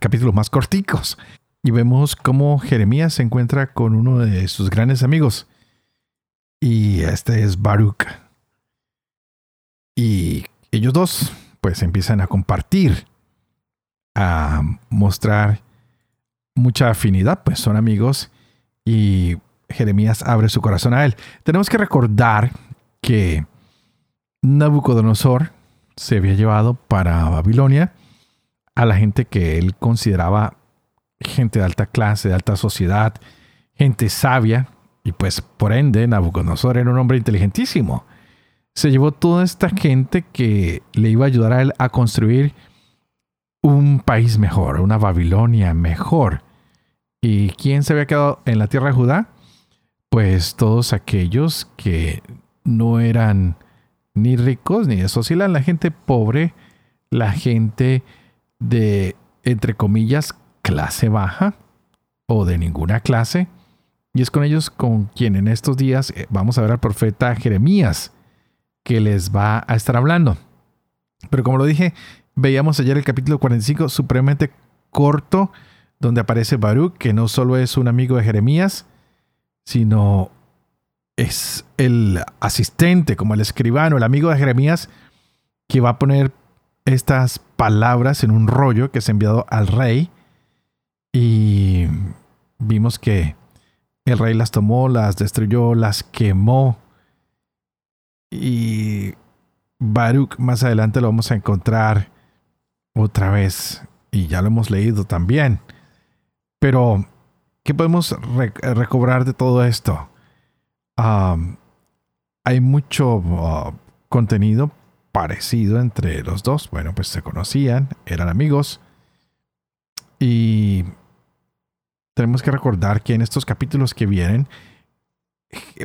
capítulos más corticos y vemos cómo Jeremías se encuentra con uno de sus grandes amigos. Y este es Baruch. Y ellos dos pues empiezan a compartir, a mostrar mucha afinidad, pues son amigos y Jeremías abre su corazón a él. Tenemos que recordar que Nabucodonosor se había llevado para Babilonia a la gente que él consideraba gente de alta clase, de alta sociedad, gente sabia, y pues por ende Nabucodonosor era un hombre inteligentísimo. Se llevó toda esta gente que le iba a ayudar a él a construir un país mejor, una Babilonia mejor. ¿Y quién se había quedado en la tierra de Judá? Pues todos aquellos que no eran ni ricos ni de sociedad, la gente pobre, la gente de, entre comillas, clase baja o de ninguna clase. Y es con ellos con quien en estos días eh, vamos a ver al profeta Jeremías, que les va a estar hablando. Pero como lo dije, veíamos ayer el capítulo 45 supremamente corto, donde aparece Baruch, que no solo es un amigo de Jeremías, sino es el asistente, como el escribano, el amigo de Jeremías, que va a poner estas palabras en un rollo que es enviado al rey y vimos que el rey las tomó, las destruyó, las quemó y Baruch más adelante lo vamos a encontrar otra vez y ya lo hemos leído también. Pero, ¿qué podemos recobrar de todo esto? hay mucho uh, contenido parecido entre los dos. Bueno, pues se conocían, eran amigos. Y tenemos que recordar que en estos capítulos que vienen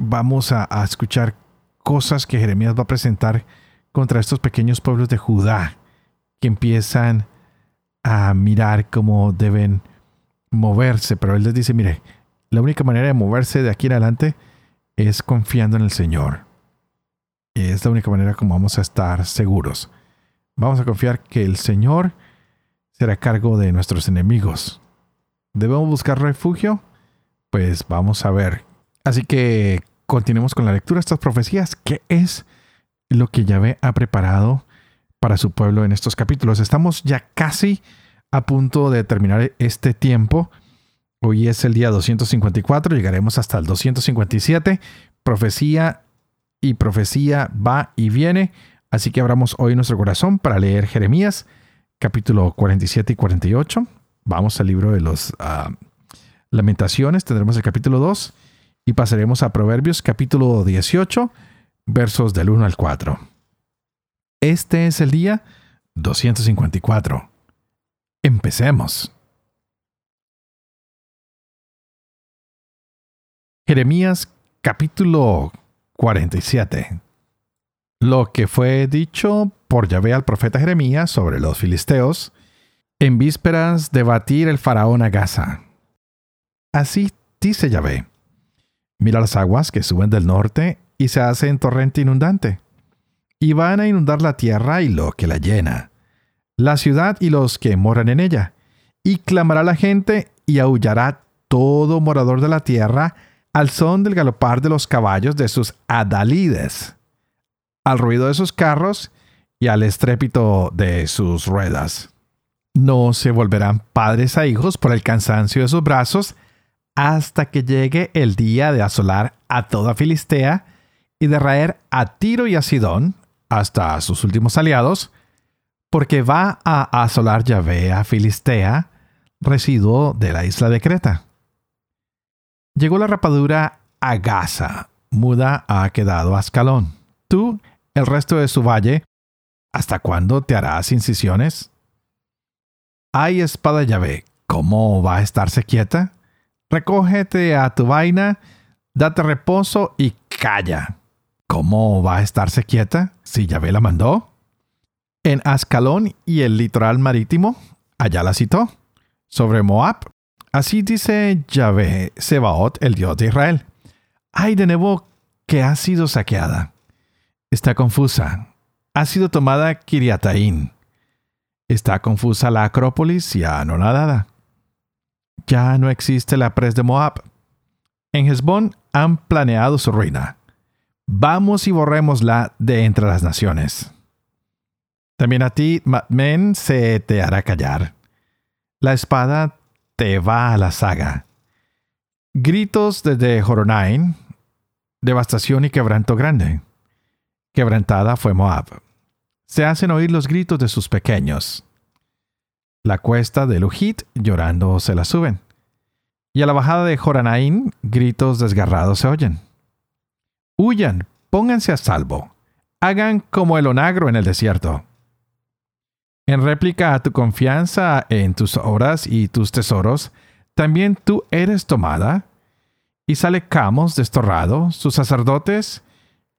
vamos a, escuchar cosas que Jeremías va a presentar contra estos pequeños pueblos de Judá que empiezan a mirar cómo deben moverse. Pero él les dice, mire, la única manera de moverse de aquí en adelante es confiando en el Señor es la única manera como vamos a estar seguros. Vamos a confiar que el Señor será cargo de nuestros enemigos. ¿Debemos buscar refugio? Pues vamos a ver. Así que continuemos con la lectura de estas profecías. ¿Qué es lo que Yahvé ha preparado para su pueblo en estos capítulos? Estamos ya casi a punto de terminar este tiempo. Hoy es el día 254, llegaremos hasta el 257. Profecía y profecía va y viene. Así que abramos hoy nuestro corazón para leer Jeremías, capítulo 47 y 48. Vamos al libro de los ah, lamentaciones, tendremos el capítulo 2 y pasaremos a Proverbios, capítulo 18, versos del 1 al 4. Este es el día 254. Empecemos. Jeremías capítulo 47. Lo que fue dicho por Yahvé al profeta Jeremías sobre los filisteos en vísperas de batir el faraón a Gaza. Así dice Yahvé. Mira las aguas que suben del norte y se hacen torrente inundante. Y van a inundar la tierra y lo que la llena, la ciudad y los que moran en ella. Y clamará la gente y aullará todo morador de la tierra al son del galopar de los caballos de sus adalides, al ruido de sus carros y al estrépito de sus ruedas. No se volverán padres a hijos por el cansancio de sus brazos hasta que llegue el día de asolar a toda Filistea y de raer a Tiro y a Sidón hasta sus últimos aliados, porque va a asolar Yahvé a Filistea, residuo de la isla de Creta. Llegó la rapadura a Gaza, muda ha quedado Ascalón. Tú, el resto de su valle, ¿hasta cuándo te harás incisiones? ¡Ay, espada Yahvé! ¿Cómo va a estarse quieta? Recógete a tu vaina, date reposo y calla. ¿Cómo va a estarse quieta si Yahvé la mandó? En Ascalón y el litoral marítimo, allá la citó. Sobre Moab, así dice Yahvé, Sebaot, el Dios de Israel. Ay de nuevo que ha sido saqueada. Está confusa. Ha sido tomada Kiriataín. Está confusa la Acrópolis ya anonadada. Ya no existe la pres de Moab. En Hezbón han planeado su ruina. Vamos y borrémosla de entre las naciones. También a ti, Matmen, se te hará callar. La espada te va a la saga. Gritos desde Horonain, devastación y quebranto grande. Quebrantada fue Moab. Se hacen oír los gritos de sus pequeños. La cuesta de Luhit llorando se la suben. Y a la bajada de Joranaín gritos desgarrados se oyen. Huyan, pónganse a salvo. Hagan como el onagro en el desierto. En réplica a tu confianza en tus obras y tus tesoros, también tú eres tomada y sale Camos destorrado, sus sacerdotes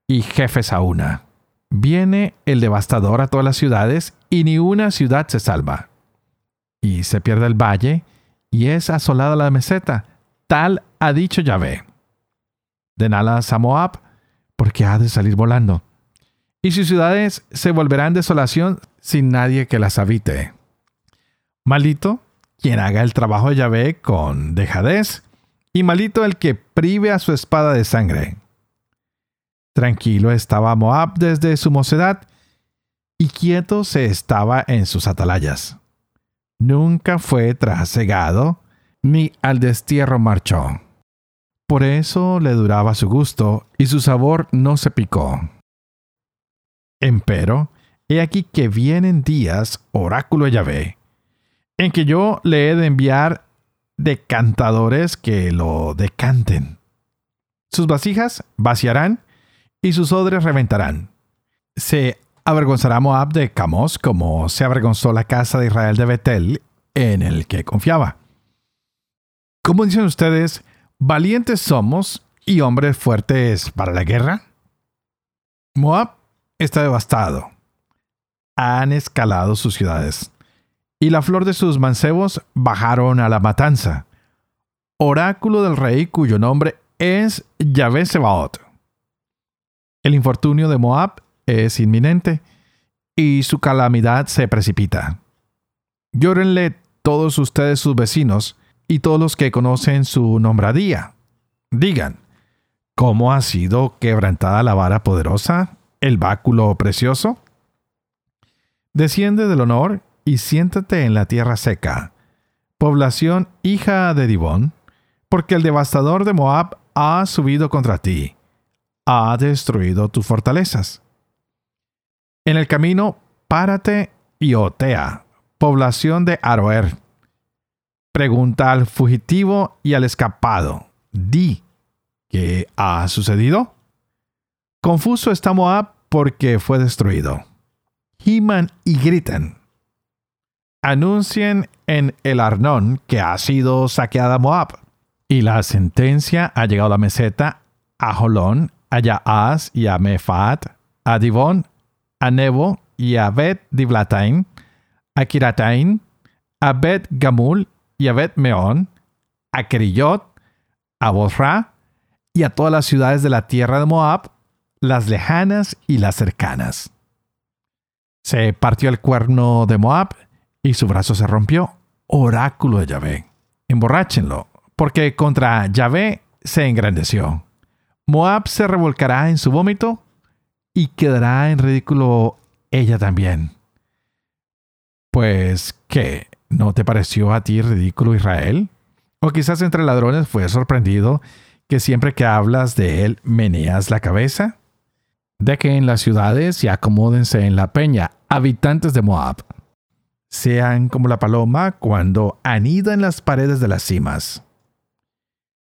y jefes a una. Viene el devastador a todas las ciudades y ni una ciudad se salva. Y se pierde el valle y es asolada la meseta. Tal ha dicho Yahvé. De Nalas a porque ha de salir volando. Y sus ciudades se volverán desolación sin nadie que las habite. Maldito quien haga el trabajo de Yahvé con dejadez y malito el que prive a su espada de sangre. Tranquilo estaba Moab desde su mocedad, y quieto se estaba en sus atalayas. Nunca fue trasegado, ni al destierro marchó. Por eso le duraba su gusto, y su sabor no se picó. Empero, he aquí que vienen días, oráculo de Yahvé, en que yo le he de enviar decantadores que lo decanten. Sus vasijas vaciarán y sus odres reventarán. Se avergonzará Moab de Camos como se avergonzó la casa de Israel de Betel en el que confiaba. ¿Cómo dicen ustedes, valientes somos y hombres fuertes para la guerra? Moab está devastado. Han escalado sus ciudades y la flor de sus mancebos bajaron a la matanza. Oráculo del rey cuyo nombre es Yahvé Sebaot. El infortunio de Moab es inminente y su calamidad se precipita. Llórenle todos ustedes sus vecinos y todos los que conocen su nombradía. Digan, ¿cómo ha sido quebrantada la vara poderosa, el báculo precioso? Desciende del honor y siéntate en la tierra seca, población hija de Dibón, porque el devastador de Moab ha subido contra ti, ha destruido tus fortalezas. En el camino, párate y otea, población de Aroer. Pregunta al fugitivo y al escapado, di, ¿qué ha sucedido? Confuso está Moab porque fue destruido. Giman y gritan anuncien en el Arnón que ha sido saqueada Moab. Y la sentencia ha llegado a la meseta, a Jolón, a Yaaz y a Mefat, a Divón, a Nebo y a Bet Divlatain, a Kiratain, a Bet Gamul y a Bet Meón, a Keriyot, a Bosra y a todas las ciudades de la tierra de Moab, las lejanas y las cercanas. Se partió el cuerno de Moab y su brazo se rompió. Oráculo de Yahvé. Emborráchenlo, porque contra Yahvé se engrandeció. Moab se revolcará en su vómito y quedará en ridículo ella también. Pues, ¿qué? ¿No te pareció a ti ridículo Israel? O quizás entre ladrones fue sorprendido que siempre que hablas de él meneas la cabeza. De que en las ciudades y acomódense en la peña, habitantes de Moab sean como la paloma cuando anida en las paredes de las cimas.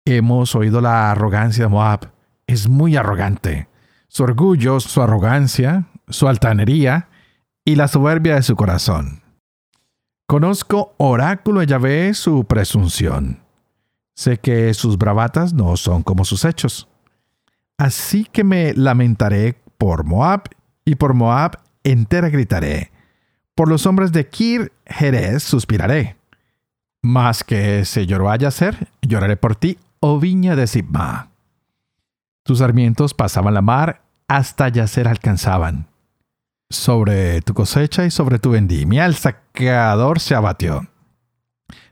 Hemos oído la arrogancia de Moab. Es muy arrogante. Su orgullo, su arrogancia, su altanería y la soberbia de su corazón. Conozco oráculo de Yahvé su presunción. Sé que sus bravatas no son como sus hechos. Así que me lamentaré por Moab, y por Moab entera gritaré. Por los hombres de Kir Jerez suspiraré. Más que se lloró a Yacer, lloraré por ti, oh viña de Sibma. Tus sarmientos pasaban la mar, hasta Yacer alcanzaban. Sobre tu cosecha y sobre tu vendimia el saqueador se abatió.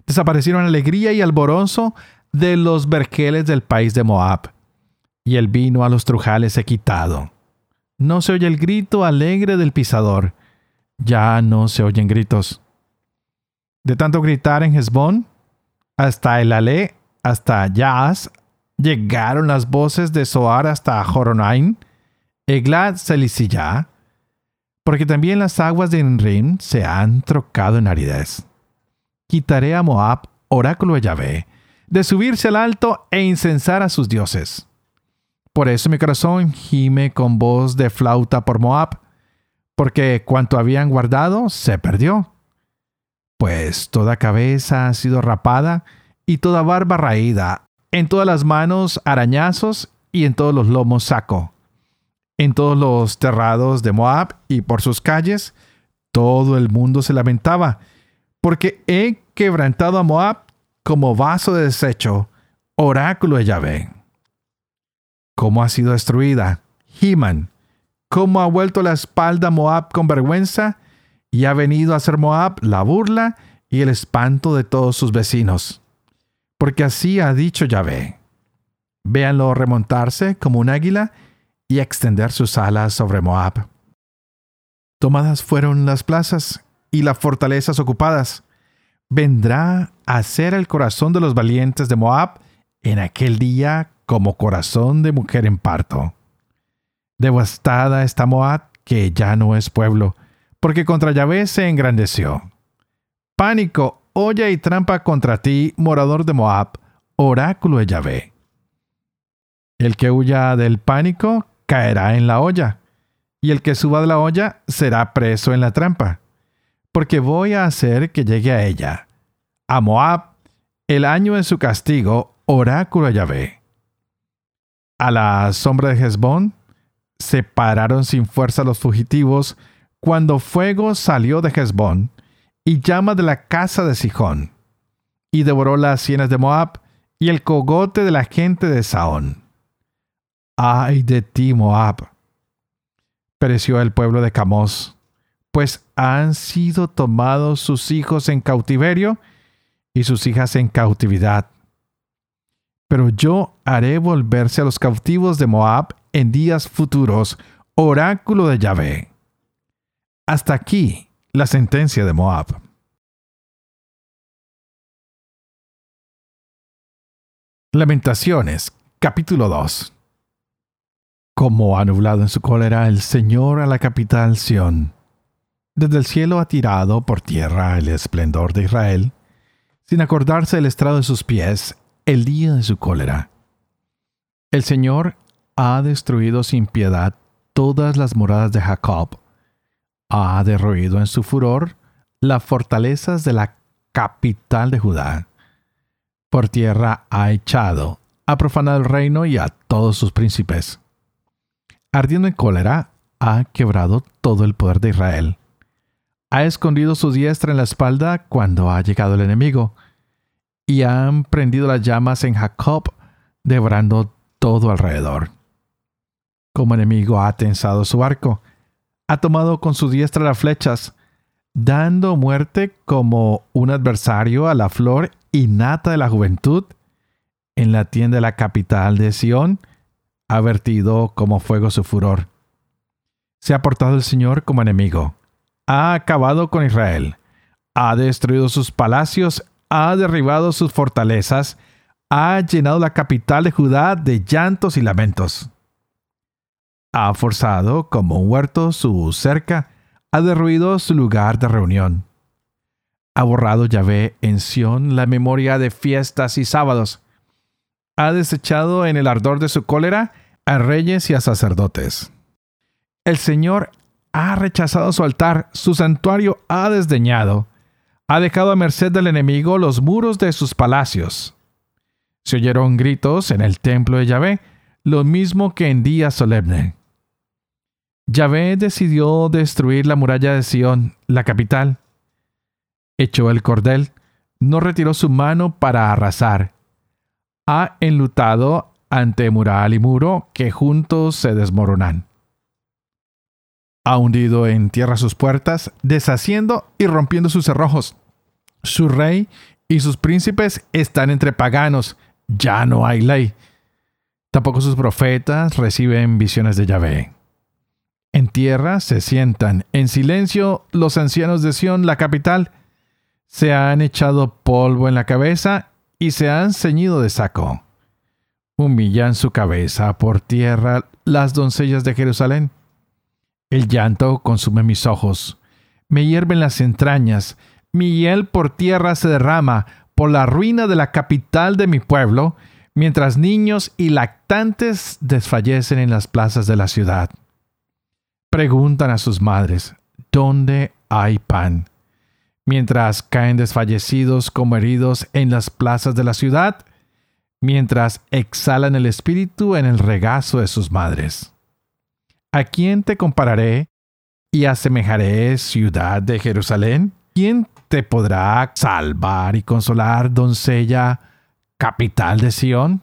Desaparecieron alegría y alborozo de los vergeles del país de Moab, y el vino a los trujales he quitado. No se oye el grito alegre del pisador, ya no se oyen gritos. De tanto gritar en Hezbón, hasta el Ale, hasta Yaas, llegaron las voces de Soar hasta Joronain, Eglad Selisiyah, porque también las aguas de Enrim se han trocado en aridez. Quitaré a Moab, oráculo de Yahvé, de subirse al alto e incensar a sus dioses. Por eso mi corazón gime con voz de flauta por Moab, porque cuanto habían guardado se perdió. Pues toda cabeza ha sido rapada y toda barba raída, en todas las manos arañazos y en todos los lomos saco. En todos los terrados de Moab y por sus calles, todo el mundo se lamentaba, porque he quebrantado a Moab como vaso de desecho, oráculo de Yahvé. ¿Cómo ha sido destruida? Himan. ¿Cómo ha vuelto la espalda Moab con vergüenza? Y ha venido a hacer Moab la burla y el espanto de todos sus vecinos. Porque así ha dicho Yahvé. Véanlo remontarse como un águila y extender sus alas sobre Moab. Tomadas fueron las plazas y las fortalezas ocupadas. Vendrá a ser el corazón de los valientes de Moab en aquel día como corazón de mujer en parto. Devastada está Moab, que ya no es pueblo, porque contra Yahvé se engrandeció. Pánico, olla y trampa contra ti, morador de Moab, oráculo de Yahvé. El que huya del pánico caerá en la olla, y el que suba de la olla será preso en la trampa, porque voy a hacer que llegue a ella, a Moab, el año de su castigo, oráculo de Yahvé. A la sombra de Hezbón se pararon sin fuerza los fugitivos cuando fuego salió de Hezbón y llama de la casa de Sijón, y devoró las sienas de Moab y el cogote de la gente de Saón ay de ti, Moab. Pereció el pueblo de Camos, pues han sido tomados sus hijos en cautiverio y sus hijas en cautividad. Pero yo haré volverse a los cautivos de Moab en días futuros, oráculo de Yahvé. Hasta aquí la sentencia de Moab. Lamentaciones, capítulo 2 como ha nublado en su cólera el Señor a la capital Sión. Desde el cielo ha tirado por tierra el esplendor de Israel, sin acordarse del estrado de sus pies el día de su cólera. El Señor ha destruido sin piedad todas las moradas de Jacob, ha derruido en su furor las fortalezas de la capital de Judá. Por tierra ha echado, ha profanado el reino y a todos sus príncipes ardiendo en cólera, ha quebrado todo el poder de Israel. Ha escondido su diestra en la espalda cuando ha llegado el enemigo, y han prendido las llamas en Jacob, devorando todo alrededor. Como enemigo ha tensado su arco, ha tomado con su diestra las flechas, dando muerte como un adversario a la flor innata de la juventud, en la tienda de la capital de Sión, ha vertido como fuego su furor. Se ha portado el Señor como enemigo. Ha acabado con Israel. Ha destruido sus palacios, ha derribado sus fortalezas, ha llenado la capital de Judá de llantos y lamentos. Ha forzado como un huerto su cerca, ha derruido su lugar de reunión. Ha borrado Yahvé en Sión la memoria de fiestas y sábados. Ha desechado en el ardor de su cólera a reyes y a sacerdotes. El Señor ha rechazado su altar, su santuario ha desdeñado, Ha dejado a merced del enemigo los muros de sus palacios. Se oyeron gritos en el templo de Yahvé, lo mismo que en día solemne. Yahvé decidió destruir la muralla de Sión, la capital. Echó el cordel, no retiró su mano para arrasar. Ha enlutado ante mural y muro que juntos se desmoronan. Ha hundido en tierra sus puertas, deshaciendo y rompiendo sus cerrojos. Su rey y sus príncipes están entre paganos, ya no hay ley. Tampoco sus profetas reciben visiones de Yahvé. En tierra se sientan en silencio los ancianos de Sión, la capital. Se han echado polvo en la cabeza y se han ceñido de saco. Humillan su cabeza por tierra las doncellas de Jerusalén. El llanto consume mis ojos, me hierven las entrañas, mi hiel por tierra se derrama por la ruina de la capital de mi pueblo, mientras niños y lactantes desfallecen en las plazas de la ciudad. Preguntan a sus madres, ¿dónde hay pan? Mientras caen desfallecidos como heridos en las plazas de la ciudad, mientras exhalan el espíritu en el regazo de sus madres. ¿A quién te compararé y asemejaré ciudad de Jerusalén? ¿Quién te podrá salvar y consolar, doncella, capital de Sión?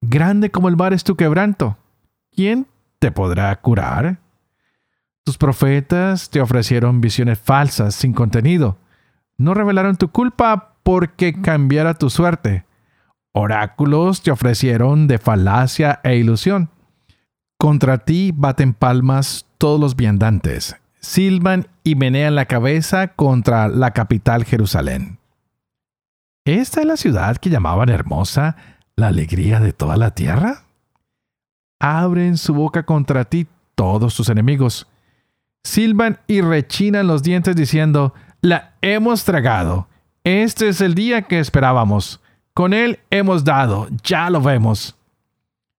Grande como el mar es tu quebranto. ¿Quién te podrá curar? Tus profetas te ofrecieron visiones falsas sin contenido. No revelaron tu culpa porque cambiara tu suerte. Oráculos te ofrecieron de falacia e ilusión. Contra ti baten palmas todos los viandantes, silban y menean la cabeza contra la capital Jerusalén. ¿Esta es la ciudad que llamaban hermosa, la alegría de toda la tierra? Abren su boca contra ti todos tus enemigos silban y rechinan los dientes diciendo, la hemos tragado. Este es el día que esperábamos. Con él hemos dado, ya lo vemos.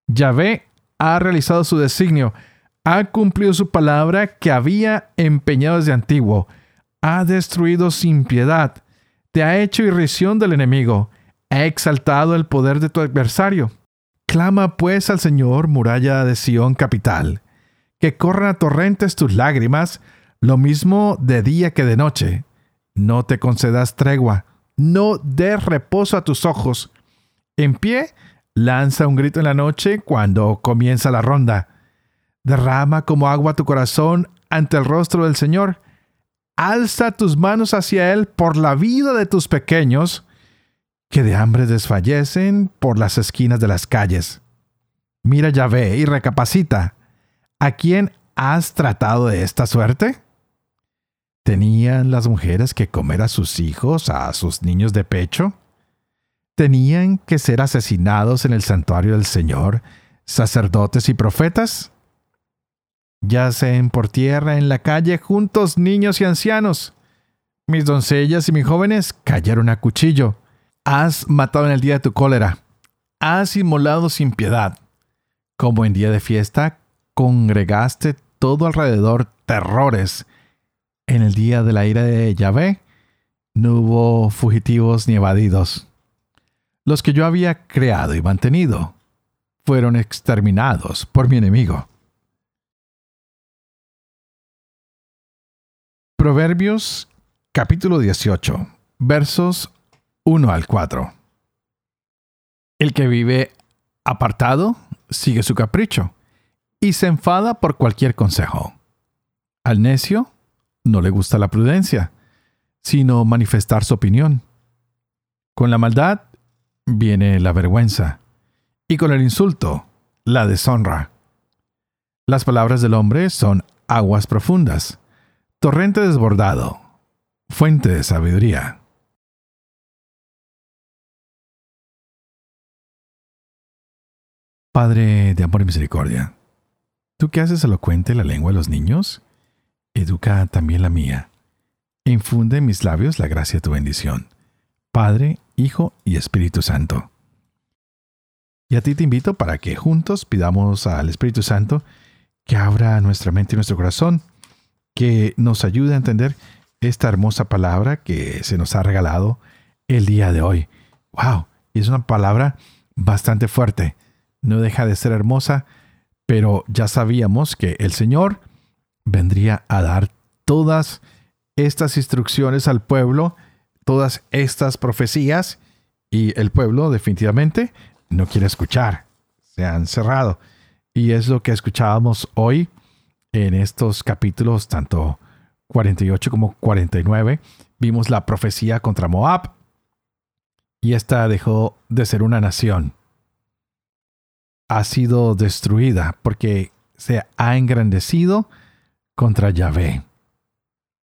Yahvé ha realizado su designio, ha cumplido su palabra que había empeñado desde antiguo, ha destruido sin piedad, te ha hecho irrisión del enemigo, ha exaltado el poder de tu adversario. Clama pues al Señor, muralla de Sión capital que corran a torrentes tus lágrimas, lo mismo de día que de noche. No te concedas tregua, no des reposo a tus ojos. En pie, lanza un grito en la noche cuando comienza la ronda. Derrama como agua tu corazón ante el rostro del Señor. Alza tus manos hacia Él por la vida de tus pequeños, que de hambre desfallecen por las esquinas de las calles. Mira ya ve y recapacita. ¿A quién has tratado de esta suerte? ¿Tenían las mujeres que comer a sus hijos, a sus niños de pecho? ¿Tenían que ser asesinados en el santuario del Señor sacerdotes y profetas? Yacen por tierra en la calle juntos niños y ancianos. Mis doncellas y mis jóvenes cayeron a cuchillo. Has matado en el día de tu cólera. Has inmolado sin piedad. Como en día de fiesta, congregaste todo alrededor terrores. En el día de la ira de Yahvé no hubo fugitivos ni evadidos. Los que yo había creado y mantenido fueron exterminados por mi enemigo. Proverbios capítulo 18, versos 1 al 4. El que vive apartado sigue su capricho y se enfada por cualquier consejo. Al necio no le gusta la prudencia, sino manifestar su opinión. Con la maldad viene la vergüenza, y con el insulto, la deshonra. Las palabras del hombre son aguas profundas, torrente desbordado, fuente de sabiduría. Padre de amor y misericordia, Tú que haces elocuente la lengua de los niños, educa también la mía. Infunde en mis labios la gracia de tu bendición. Padre, Hijo y Espíritu Santo. Y a ti te invito para que juntos pidamos al Espíritu Santo que abra nuestra mente y nuestro corazón, que nos ayude a entender esta hermosa palabra que se nos ha regalado el día de hoy. ¡Wow! Es una palabra bastante fuerte. No deja de ser hermosa, pero ya sabíamos que el Señor vendría a dar todas estas instrucciones al pueblo, todas estas profecías, y el pueblo definitivamente no quiere escuchar. Se han cerrado. Y es lo que escuchábamos hoy en estos capítulos, tanto 48 como 49. Vimos la profecía contra Moab. Y esta dejó de ser una nación. Ha sido destruida porque se ha engrandecido contra Yahvé.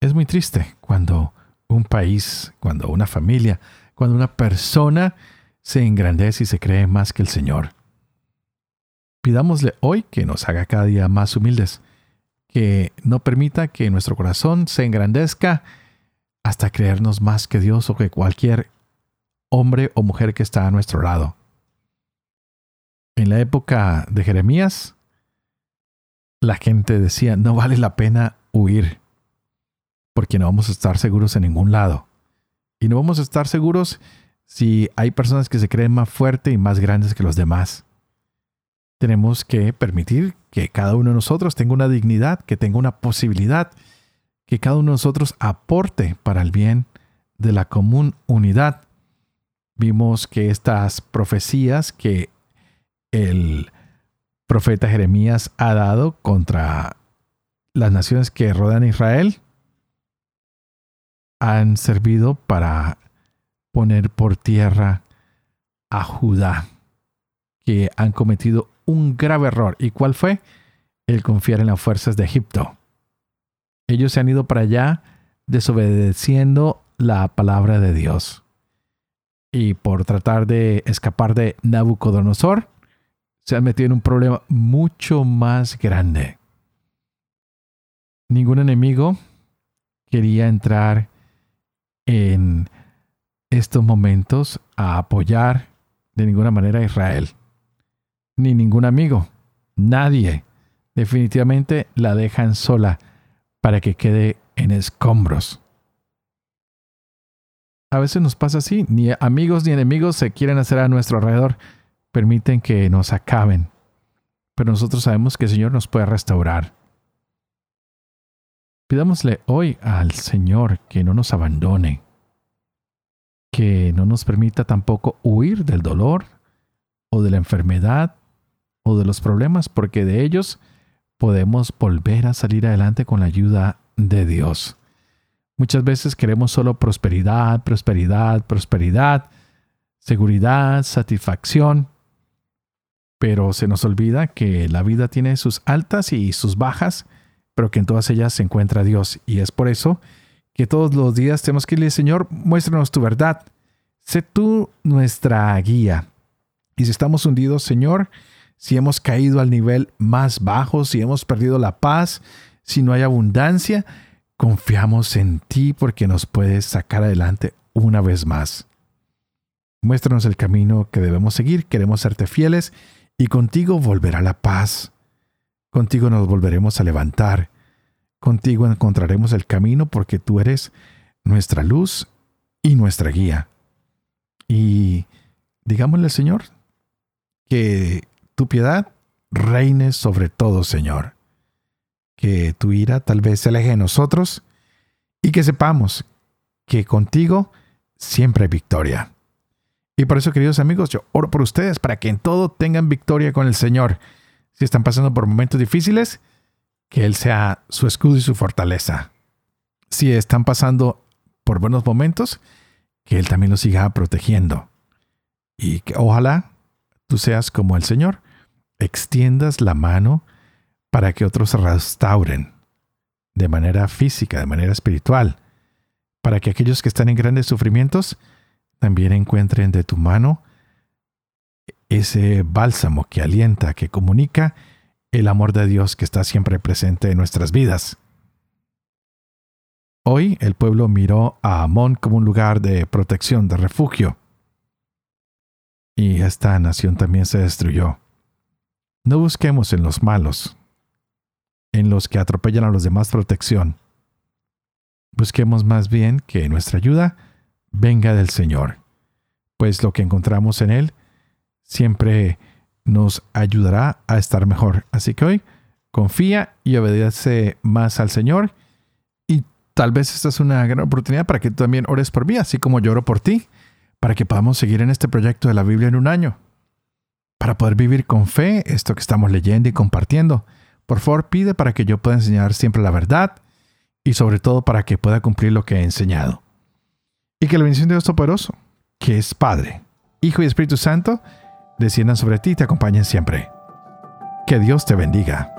Es muy triste cuando un país, cuando una familia, cuando una persona se engrandece y se cree más que el Señor. Pidámosle hoy que nos haga cada día más humildes, que no permita que nuestro corazón se engrandezca hasta creernos más que Dios o que cualquier hombre o mujer que está a nuestro lado. En la época de Jeremías, la gente decía, no vale la pena huir, porque no vamos a estar seguros en ningún lado. Y no vamos a estar seguros si hay personas que se creen más fuertes y más grandes que los demás tenemos que permitir que cada uno de nosotros tenga una dignidad, que tenga una posibilidad, que cada uno de nosotros aporte para el bien de la común unidad. Vimos que estas profecías que el profeta Jeremías ha dado contra las naciones que rodean a Israel han servido para poner por tierra a Judá, que han cometido un grave error. ¿Y cuál fue? El confiar en las fuerzas de Egipto. Ellos se han ido para allá desobedeciendo la palabra de Dios. Y por tratar de escapar de Nabucodonosor, se han metido en un problema mucho más grande. Ningún enemigo quería entrar en estos momentos a apoyar de ninguna manera a Israel ni ningún amigo. Nadie. Definitivamente la dejan sola para que quede en escombros. A veces nos pasa así, ni amigos ni enemigos se quieren hacer a nuestro alrededor, permiten que nos acaben. Pero nosotros sabemos que el Señor nos puede restaurar. Pidámosle hoy al Señor que no nos abandone, que no nos permita tampoco huir del dolor o de la enfermedad o de los problemas, porque de ellos podemos volver a salir adelante con la ayuda de Dios. Muchas veces queremos solo prosperidad, prosperidad, prosperidad, seguridad, satisfacción, pero se nos olvida que la vida tiene sus altas y sus bajas, pero que en todas ellas se encuentra Dios. Y es por eso que todos los días tenemos que decirle, Señor, muéstranos tu verdad. Sé tú nuestra guía. Y si estamos hundidos, Señor, si hemos caído al nivel más bajo, si hemos perdido la paz, si no hay abundancia, confiamos en ti porque nos puedes sacar adelante una vez más. Muéstranos el camino que debemos seguir, queremos serte fieles y contigo volverá la paz. Contigo nos volveremos a levantar. Contigo encontraremos el camino porque tú eres nuestra luz y nuestra guía. Y digámosle, Señor, que tu piedad reine sobre todo, Señor. Que tu ira tal vez se aleje de nosotros y que sepamos que contigo siempre hay victoria. Y por eso, queridos amigos, yo oro por ustedes para que en todo tengan victoria con el Señor. Si están pasando por momentos difíciles, que Él sea su escudo y su fortaleza. Si están pasando por buenos momentos, que Él también los siga protegiendo. Y que ojalá tú seas como el Señor, extiendas la mano para que otros restauren de manera física, de manera espiritual, para que aquellos que están en grandes sufrimientos también encuentren de tu mano ese bálsamo que alienta, que comunica el amor de Dios que está siempre presente en nuestras vidas. Hoy el pueblo miró a Amón como un lugar de protección, de refugio. Y esta nación también se destruyó. No busquemos en los malos, en los que atropellan a los demás protección. busquemos más bien que nuestra ayuda venga del Señor, pues lo que encontramos en Él siempre nos ayudará a estar mejor. Así que hoy confía y obedece más al Señor y tal vez esta es una gran oportunidad para que tú también ores por mí, así como yo oro por ti, para que podamos seguir en este proyecto de la Biblia en un año, para poder vivir con fe esto que estamos leyendo y compartiendo. Por favor, pide para que yo pueda enseñar siempre la verdad y sobre todo para que pueda cumplir lo que he enseñado. Y que la bendición de Dios Todopoderoso, que es Padre, Hijo y Espíritu Santo, desciendan sobre ti y te acompañen siempre. Que Dios te bendiga.